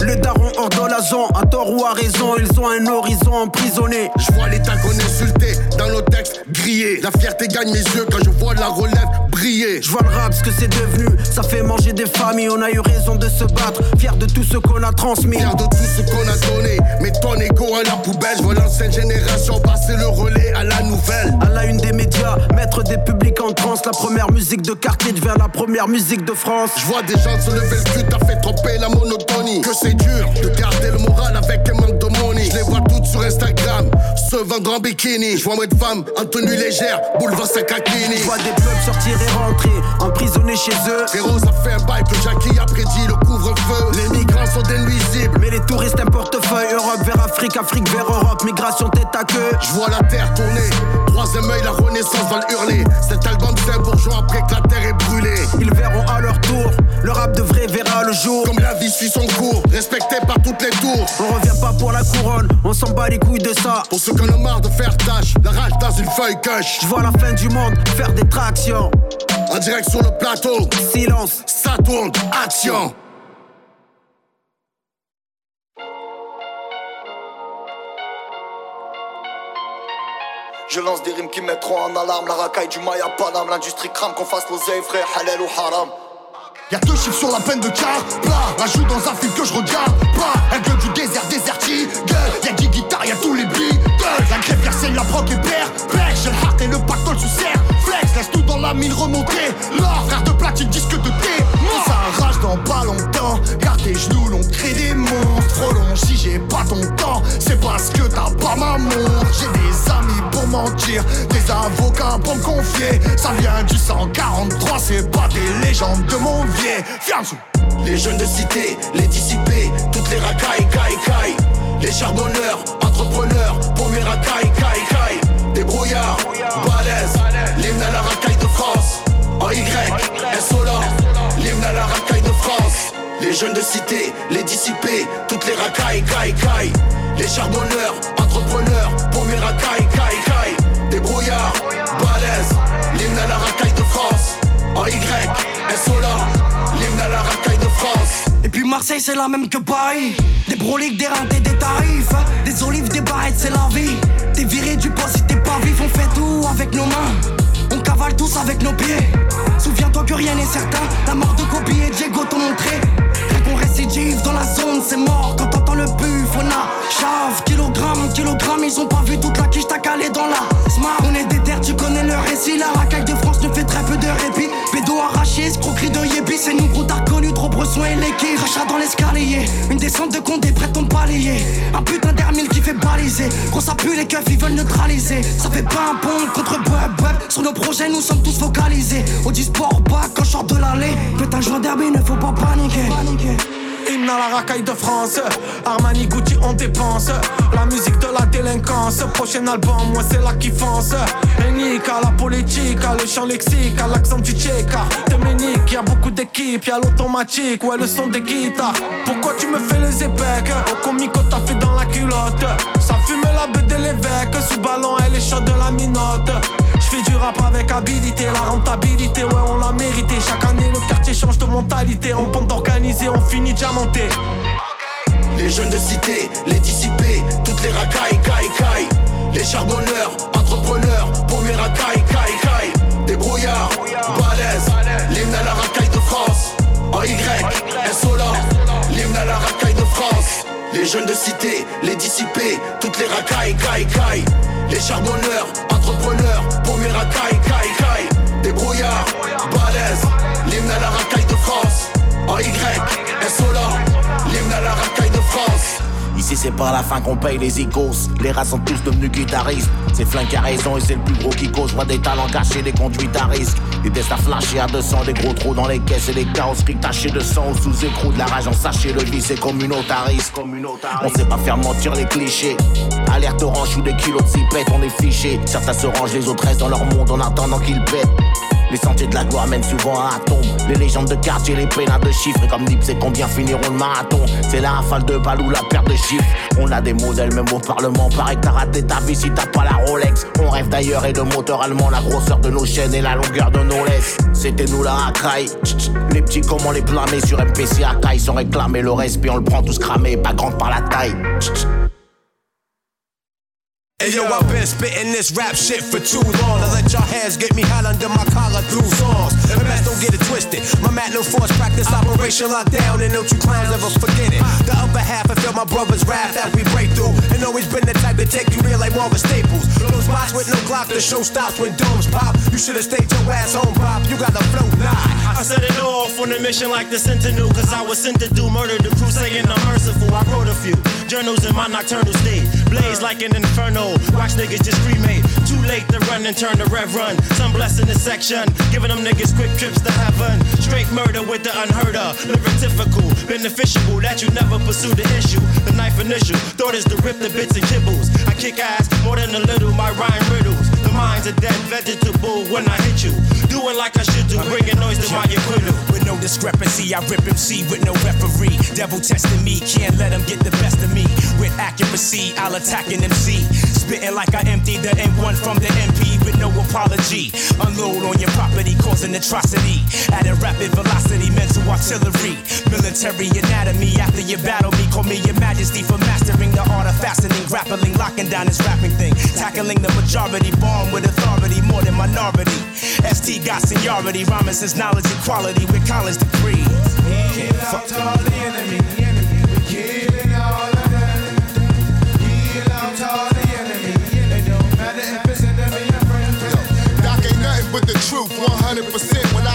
S20: Le daron hors de la zone, à tort ou à raison, ils ont un horizon emprisonné.
S14: Je vois l'état qu'on insulté dans nos textes grillés. La fierté gagne mes yeux quand je vois la relève briller.
S20: Je vois le rap, ce que c'est devenu. Ça fait manger des familles, on a eu raison de se battre. Fier de tout ce qu'on a transmis.
S14: Fier de tout ce qu'on a donné. Mais ton égo à la poubelle, je vois l'ancienne génération passer le relais à la nouvelle.
S20: À la une des médias, mettre des publics en transe. La première musique de quartier devient la première musique de France.
S14: Je vois des gens se lever le cul, t'as fait tromper la monotonie. Que c'est dur de garder le moral avec un manque de money. Je les vois toutes sur Instagram, se vendre en bikini. Je vois moins de femmes en tenue légère, boulevard Sakakini.
S20: Je vois des peuples sortir et rentrer, emprisonnés chez eux.
S14: Frérot, ça fait un bail que Jackie a prédit le couvre-feu. Les migrants sont des nuisibles.
S20: Mais les touristes, un portefeuille. Europe vers Afrique, Afrique vers Europe. Migration tête à queue.
S14: Je vois la terre tourner. Troisième œil, la renaissance va le hurler. Cet album, c'est bourgeois après que la terre est brûlée.
S20: Ils verront à leur tour. Le rap de vrai verra le jour.
S14: Comme la vie suit son cours, respecté par toutes les tours.
S20: On revient pas pour la couronne, on s'en bat les couilles de ça.
S14: Pour ceux qui en ont marre de faire tâche, la rage dans une feuille cache.
S20: Je vois la fin du monde, faire des tractions.
S14: En direct sur le plateau,
S20: silence,
S14: ça tourne, action. Je lance des rimes qui mettront en alarme la racaille du Maya Panam. L'industrie crame qu'on fasse l'oseille, frère, halal ou haram.
S21: Y'a deux chiffres sur la peine de car Plat, rajoute dans un film que je regarde Pas, un gueule du désert désertique Y'a 10 guitares, y'a tous les beats La grève c'est la proc et père Père, j'ai le heart et le pactole sous serre Flex, laisse tout dans la mine remonter. L'or, frère de platine, disque de thé. Ça arrache dans pas longtemps. Garde tes genoux, l'on crée des monstres Trop si j'ai pas ton temps C'est parce que t'as pas ma montre. J'ai des amis pour mentir Des avocats pour me confier. Ça vient du 143 C'est pas des légendes de mon
S14: Les jeunes de cité, les dissipés Toutes les racailles, caille, Les charbonneurs, entrepreneurs Pour mes racailles, caille, caille Des brouillards, balèzes L'hymne à la racaille de France. En Y, SOLA L'hymne à la racaille de France. Les jeunes de cité, les dissipés, toutes les racailles, caille, caille Les charbonneurs, entrepreneurs, pour mes racailles, caille, caille Des brouillards, balèzes, l'hymne à la racaille de France. En Y, SOLA
S22: Et puis Marseille, c'est la même que Paris. Des broliques, des rentés, des tarifs. Des olives, des barrettes, c'est la vie. T'es viré du poste si t'es pas vif, on fait tout avec nos mains. On cavale tous avec nos pieds. Souviens-toi que rien n'est certain. La mort de Kobe et Diego t'ont montré. Qu'on récidive dans la zone, c'est mort. Quand t'entends le buff, on a chave, kilogramme, kilogramme. Ils ont pas vu toute la quiche, t'as calé dans la smart. On est des terres, tu connais le récit. La racaille de France ne fait très peu de répit. Pédo arraché, escroquerie de yébi. C'est nous gros t'as connu, trop besoin et l'équipe. Rachat dans l'escalier. Une descente de compte, prêt ton palier. Un putain d'hermile qui fait baliser. Quand ça pue, les keufs ils veulent neutraliser. Ça fait pas un pont contre bub bub. Sur nos projets, nous sommes tous focalisés. Au sport back quand je sors de l'allée. Putain, je derby, ne faut pas paniquer. Hymne à la racaille de France. Armani Gucci on dépense. La musique de la délinquance. Prochain album moi c'est la kiffance Unique à la politique À le chant lexique À l'accent du tchéka Dominique Y'a beaucoup d'équipes Y'a l'automatique. Ouais le son des guitares. Pourquoi tu me fais les épecs Au comico t'as fait dans la culotte. Ça fume la bête de l'évêque. Sous ballon elle est chaude de la minote J'fais du rap avec habilité La rentabilité ouais on l'a mérité Chaque année le quartier change de mentalité On pente d'organiser on finit diamanté
S14: les jeunes de cité, les dissipés, toutes les racailles, caille, caille. Les charbonneurs, entrepreneurs, pour mes racailles, caille, caille. Des brouillards, balèzes, l'hymne à la racaille de France. En Y, SOLA, l'hymne à la racaille de France. Les jeunes de cité, les dissipés, toutes les racailles, caille, caille. Les charbonneurs, entrepreneurs, pour mes racailles, caille, caille. Des brouillards, balèzes, l'hymne à la racaille de France. En Y, SOLA, l'hymne à la racaille de France.
S23: Ici c'est pas la fin qu'on paye les icos Les rats sont tous devenus guitaristes. C'est flingue à raison et c'est le plus gros qui cause. Vois des talents cachés, des conduites à risque. Des tests à flasher à 200, des gros trous dans les caisses Et des carrosseries tachées de sang sous écrou De la rage. En sachet, le vice est communautariste On sait pas faire mentir les clichés. Alerte orange ou des kilos de on est fichés Certains se rangent, les autres restent dans leur monde en attendant qu'ils pètent les sentiers de la gloire mènent souvent à tombe. Les légendes de quartier, les pénats de chiffres. Et comme Nip, c'est combien finiront le marathon? C'est la rafale de balles ou la paire de chiffres. On a des modèles, même au Parlement. Pareil que t'as raté ta vie si t'as pas la Rolex. On rêve d'ailleurs et de moteur allemand. La grosseur de nos chaînes et la longueur de nos laisses. C'était nous la racaille. Les petits, comment les blâmer sur MPC à caille sans réclamer le respect. On le prend tous cramé, pas grande par la taille.
S24: Hey yo, I've been spitting this rap shit for too long. I let your hands get me hot under my collar through songs. And man, don't get it twisted. My mat no force practice operation lockdown, and don't you clowns ever forget it. The upper half, I feel my brother's wrath that we break through. And always been the type to take you real like Marvin Staples. Those spots with no clock, the show stops when domes pop. You should've stayed your ass home, pop. You got the flow, nah.
S16: I set it off on a mission like the Sentinel, cause I was sent to do murder. The crew saying I'm merciful. I wrote a few journals in my nocturnal state. Blaze like an inferno. Watch niggas just cremate. Too late to run and turn the rev run. Some blessing the section. Giving them niggas quick trips to heaven. Straight murder with the unheard of. Typical. Beneficial that you never pursue the issue. The knife initial. Thought is to rip the bits and kibbles. I kick ass more than a little. My rhyme riddles. Mind's a dead vegetable when I hit you. Doing like I should do. Bringing noise to my acquittal.
S24: With no discrepancy, I rip MC with no referee. Devil testing me. Can't let him get the best of me. With accuracy, I'll attack an MC. Spitting like I empty
S25: need the M1 from the MP with no apology. Unload on your property, causing atrocity. At a rapid velocity, mental artillery. Military anatomy. After you battle me, call me your majesty for mastering the art of fastening, grappling, locking down this rapping thing. Tackling the majority, with authority, more than minority. ST got seniority, rhyming since knowledge equality with college degrees. Can't fuck
S24: all the enemy, the enemy. We killing all of them. All the enemy. Don't matter if it's enemy or friend.
S21: Doc ain't nothing but the truth, 100%. When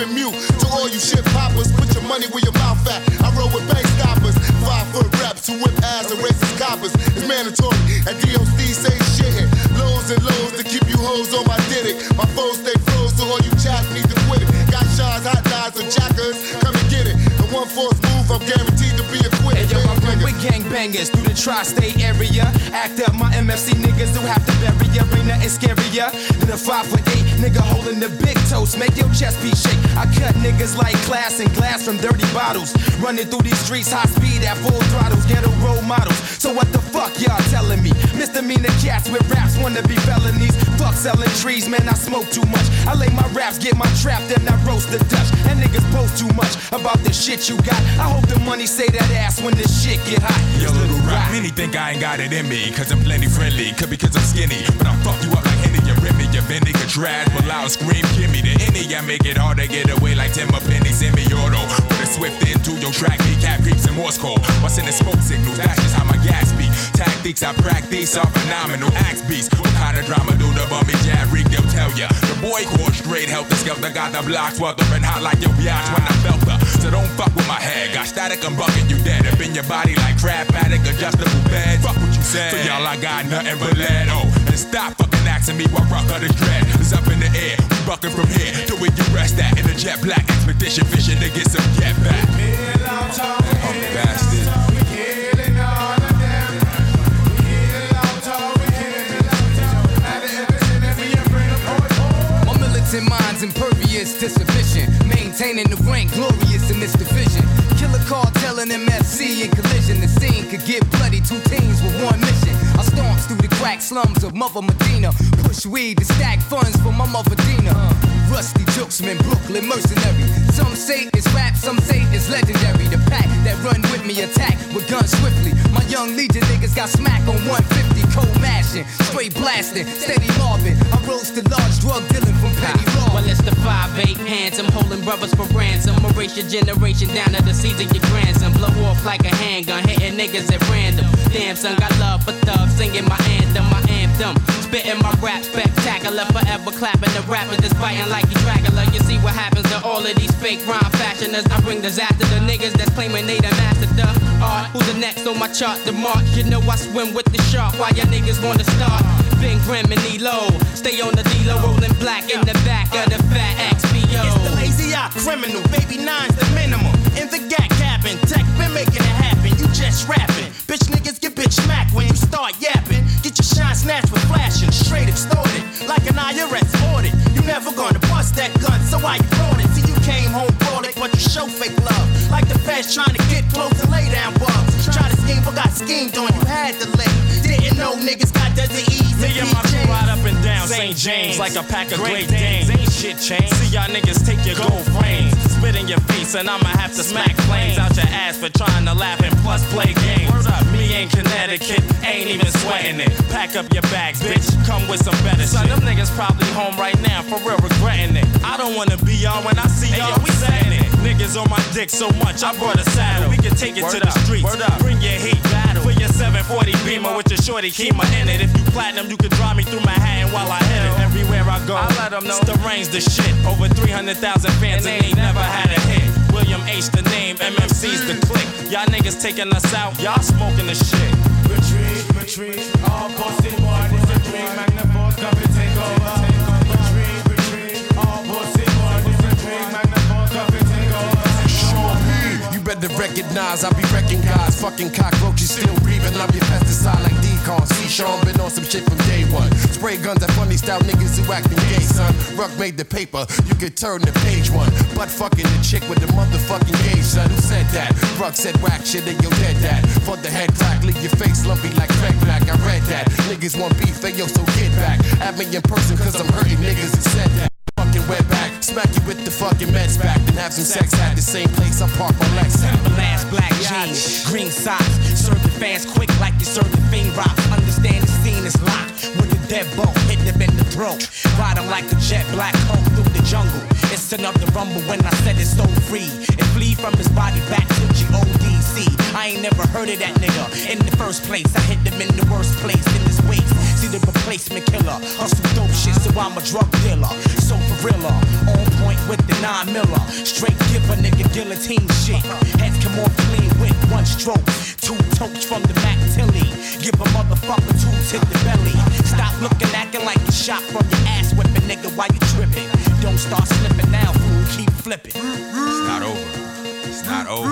S21: and mute. To all you shit poppers, put your money where your mouth at. I roll with bank stoppers, five foot reps who whip ass and racist coppers. It's mandatory. At DOC say shit. Lows and lows to keep you hoes on my dick. My foes stay froze, so all you chaps need to quit it. Got shots, hot knives, and jackers, come and get it. The one force move, I'm guaranteed to be acquitted.
S26: Hey, yo, I run with gangbangers through the tri-state area. Act up my MFC niggas who have to bury ya. Ain't nothing scarier than a five foot eight nigga holding the big toast. Make your chest be shake. I cut niggas like glass and glass from dirty bottles. Running through these streets high speed at full throttles. Ghetto role models. So what the fuck y'all telling me? Misdemeanor cats with raps wanna be felonies. Fuck selling trees, man. I smoke too much. I lay my raps, get my trap, then I roast the Dutch. And niggas post too much about this shit you got. I hope the money say that ass when this shit get hot.
S7: Yo, little rap. Many think I ain't got it in me, cause I'm plenty friendly. Could be cause I'm skinny, but I'll fuck you up like Henny. You rip me, you bend it, trash. But loud scream, give me the any. I make it hard to get away like Timber Penny, semi auto. Put a swift into your track, cat creeps and Morse code. In the smoke signals? That's just how my gas be. Tactics I practice are phenomenal. Axe beats. What kind of drama do the bummy jab rig? They'll tell ya. The boy called straight help the skelter got the block sweltering hot like your biatch when I felt her. So don't fuck with my head. Got static, I'm bucking you dead. Up in your body like crab paddock, adjustable bed. Fuck what you said. So y'all, I got nothing but lead. Oh, and stop fucking asking me what rock of the dread. It's up in the air. We bucking from here to where you rest at. In a jet black expedition fishing to get some get back. Oh, bastard.
S26: My militant mind's impervious to submission. Maintaining the rank, glorious in this division. Killer cartel and MFC in collision. The scene could get bloody, two teams with one mission. I storm through the crack slums of Mother Medina. Push weed to stack funds for my mother Dina. Rusty jokesman, Brooklyn mercenary. Some say it's rap, some say it's legendary. The pack that run with me attack with guns swiftly. My young legion niggas got smack on 150, cold mashing, straight blasting, steady mobbing. I rose to large drug dealing from petty law.
S27: Well, it's the 5'8 hands. I'm holding brothers for ransom. Erase your generation down to the seeds of your grandson. Blow off like a handgun, hitting niggas at random. Damn, son, got love for thugs, singing my anthem, my anthem. Spitting my rap spectacular, forever clapping the rappers just biting like you Dracula. You see what happens to all of these fake rhyme fashioners. I bring disaster to niggas that's claiming they the master the art. Uh, who's the next on my chart? The mark. You know I swim with the shark. Why y'all niggas wanna start? Been grim and low. Stay on the D-Lo, rolling black in the back of the fat XPO.
S28: It's the lazy eye criminal, baby nine's the minimum. In the gag cabin, tech been making it happen. You just rapping, bitch niggas get bitch smacked when you start yapping. Get your shine snatched for flashing, straight extorted, like an IRS audit. You never gonna bust that gun, so why you brought it? See you came home it, but you show fake love. Like the fast trying to get close and lay down bugs. Try to scheme, but got schemed on. You had to lay. Didn't know niggas got disease. Me and my crew ride up and down St. James like a pack of great dames. Ain't shit changed. See y'all niggas take your gold frames, spit in your face, and I'ma have to smack flames out your ass for trying to laugh and plus play games. Word up, me in Connecticut, ain't even sweating it. Pack up your bags, bitch, come with some better Son, them niggas probably home right now, for real regretting it. I don't wanna be on when I see y'all, we saying it. Niggas on my dick so much, I brought a saddle. We can take it to the streets, bring your heat battle. For your 740 Beamer with your shorty Kima in it. If you platinum, you can drive me through Manhattan while I hit it. Everywhere I go, I let them know. It's the range, the shit. Over 300,000 fans and they ain't never had a hit. William H, the name, MMC's the click. Y'all niggas taking us out, y'all smoking the shit.
S24: Retreat, retreat, all pussy boy, this a dream, Magnavox, come and take over. To recognize I be guys. Fucking cockroaches still breathing. I'm your pesticide like decon. See Sean been on some shit from day one. Spray guns at funny style niggas who acting gay, son. Ruck made the paper, you could turn to page one. But fucking the chick with the motherfucking gay son. Who said that? Ruck said whack shit and you dead that. For the head crack, leave your face lumpy like Craig Black. I read that. Niggas want beef, they yo, so get back. At me in person, cause I'm hurting niggas who said that. Fucking wet back, smack you with the fucking meds back, then have some sex at the same place I park my Lex at.
S28: Last black jeans, green socks. Serve the fans quick like you serve the fiend rock. Understand the scene is locked. With a deadbolt, hit them in the throat. Ride 'em like a jet black hole through the jungle. It's another rumble when I said it's so free. And flee from his body back to G-O-D-C. I ain't never heard of that nigga. In the first place, I hit them in the worst place in this waste. See the replacement killer. Hustle dope shit, so I'm a drug dealer. So for real, on point with the nine miller. Straight give a nigga guillotine shit. Heads come off clean one stroke. Two totes from the Mac Tilly. Give a motherfucker two to the belly. Stop looking, acting like you shot from your ass whipping, nigga, while you tripping. Don't start slipping now, fool. Keep flipping.
S7: It's not over. It's not over.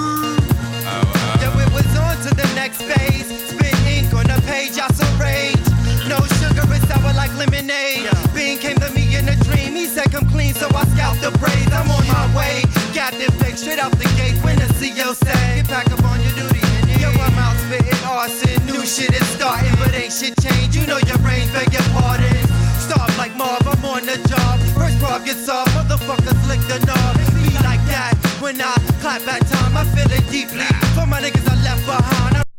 S29: Yo, it was on to the next phase. Spit ink on a page, I so rage. No sugar, it's sour like lemonade. Bean came to me in a dream. He said, Come clean, so I scalped the braids. I'm on my way. Got this fake straight out the gate. When the CO say, Get back up on your duty. Yo, I'm out spitting arson. New shit is starting, but ain't shit changed. You know your range, beg your pardon. Start like Marv, I'm on the job. First problem gets off, motherfuckers lick the knob. Be like that when I clap back time. I feel it deeply. For my niggas I left behind. I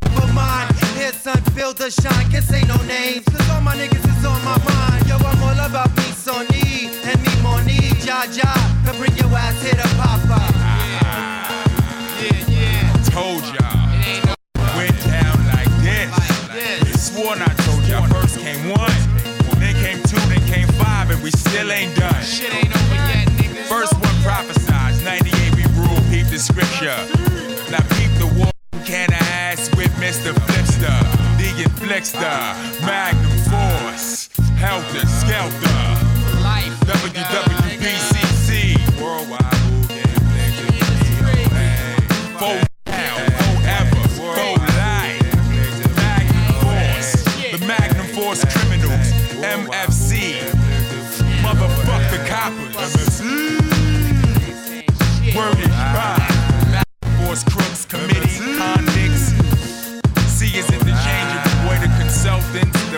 S29: for mine. Here's sun, feel the shine. Can't say no names, cause all my niggas is on my mind. Yo, I'm all about me, Sonny, and me, Moni. Ja, ja, can bring your ass here to Papa.
S7: Yeah, yeah. Told y'all. Went down like this. Sworn I told y'all. First came one, then came two, then came five, and we still ain't done.
S28: Shit ain't over yet, niggas.
S7: First one prophesies, 98 we rule, peep the scripture. Now peep the war, can I ass with Mr. The Inflixter, Magnum Force, Heltah Skeltah,
S28: Life.
S7: WWBCC, Worldwide forever, life, Magnum Force, the Magnum Force criminals, MFC, motherfuck the coppers, Word is bond, Force crooks, committee,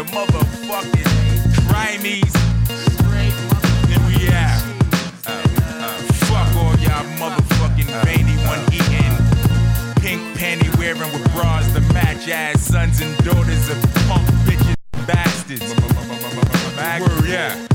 S7: motherfucking crimies, then we out. Fuck all y'all motherfucking veiny one eating, pink panty wearing with bras to match ass sons and daughters of punk bitches, bastards. Word, yeah.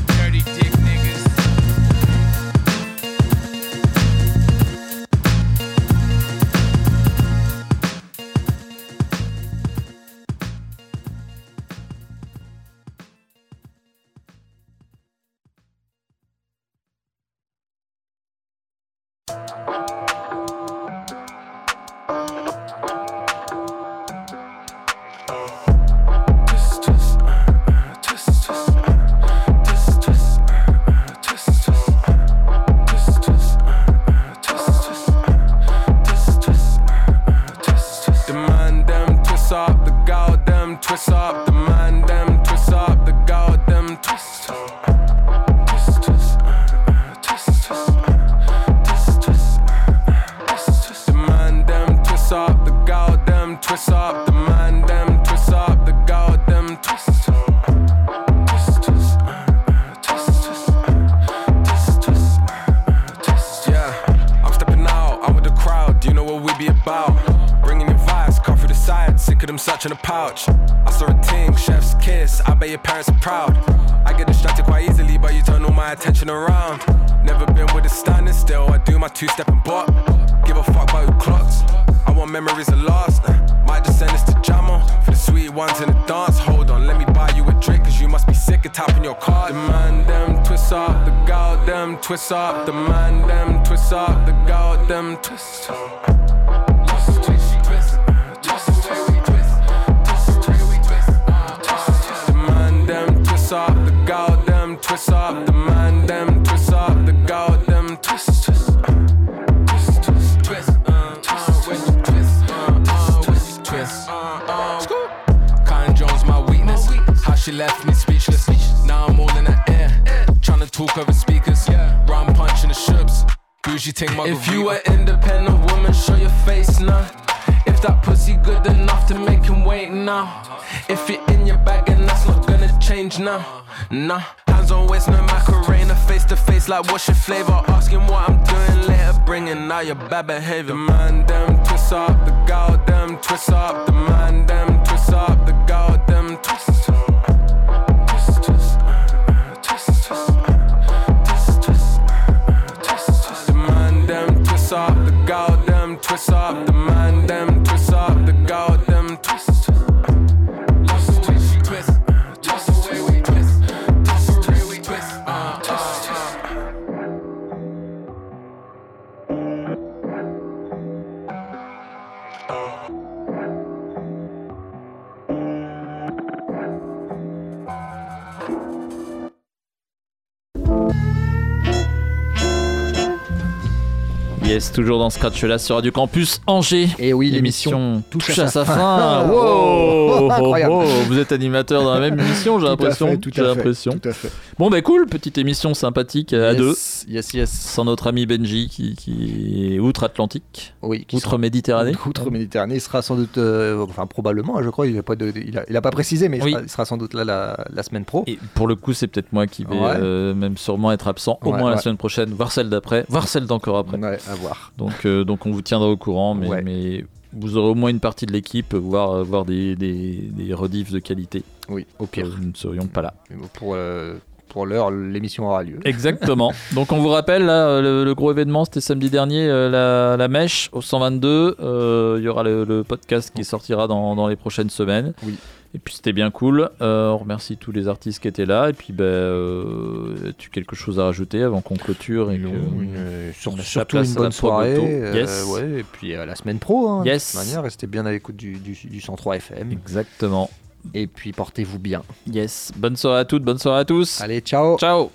S12: About? Bringing your vibes, come through the side, sick of them such in the pouch. I saw a ting, chef's kiss. I bet your parents are proud. I get distracted quite easily, but you turn all my attention around. Never been with a standing still. I do my two step and bop. Give a fuck about who clocks. I want memories that last. Might just send this to Jamo for the sweet ones in the dance. Hold on, let me buy you a drink, cause you must be sick of tapping your card. The man them twist up, the gal them twist up, the man them twist up, the gal them twist up. twist off the goddamn twist off the mind them twist off the goddamn them twist twist twist twist twist twist twist twist twist Karen Jones my weakness how she left me speechless now I'm all in the air, trying to talk over speakers rhyme punch in the ships bougie ting my if you are independent woman show your face now if that pussy good enough to make him wait now if you're in your bag and that's not change now. Nah, hands on waist, no Macarena, face to face, like what's your flavor? Asking what I'm doing later, bringing out your bad behavior. The man, them twist up, the gal, them twist up, the man, them twist up, the gal, them twist Twist, twist, twist, twist,
S10: Yes, toujours dans Scratch là sur Radio Campus Angers.
S11: Et oui,
S10: l'émission touche à sa fin.
S11: fin.
S10: Wow,
S11: Incroyable.
S10: oh, oh, vous êtes animateur dans la même émission, j'ai l'impression.
S11: tout à
S10: l'impression.
S11: tout à fait.
S10: Bon bah cool, petite émission sympathique à
S11: Yes,
S10: deux.
S11: Yes, yes.
S10: Sans notre ami Benji qui, qui est outre-Atlantique.
S11: Oui, qui
S10: Outre-Méditerranée.
S11: Outre-Méditerranée, il sera sans doute, euh, enfin probablement, hein, je crois, il n'a pas, de- il a, il a pas précisé, mais il, sera, il sera sans doute là la, la semaine pro.
S10: Et pour le coup, c'est peut-être moi qui vais
S11: Ouais.
S10: euh, même sûrement être absent, au
S11: Ouais,
S10: moins la semaine prochaine, voire celle d'après, voire celle d'encore après.
S11: Voir.
S10: Donc, euh, donc on vous tiendra au courant, mais,
S11: Ouais.
S10: mais vous aurez au moins une partie de l'équipe, voire, voire des, des, des rediffs de qualité.
S11: Oui, au pire.
S10: Nous ne serions pas là.
S11: Mais bon, Pour, euh, pour l'heure, l'émission aura lieu.
S10: Exactement. Donc on vous rappelle, là, le, le gros événement, c'était samedi dernier, euh, la, la mèche au 122. Euh, Il y aura le, le podcast qui sortira dans, dans les prochaines semaines.
S11: Oui.
S10: Et puis c'était bien cool. Euh, on remercie tous les artistes qui étaient là. Et puis, ben, euh, as-tu quelque chose à rajouter avant qu'on clôture et que
S11: Euh, sur- surtout une bonne soirée. Euh,
S10: Yes.
S11: ouais, et puis à la semaine pro. Hein,
S10: Yes.
S11: De toute manière, restez bien à l'écoute du, du, du 103 FM.
S10: Exactement.
S11: Et puis portez-vous bien.
S10: Yes. Bonne soirée à toutes, bonne soirée à tous.
S11: Allez, ciao.
S10: Ciao.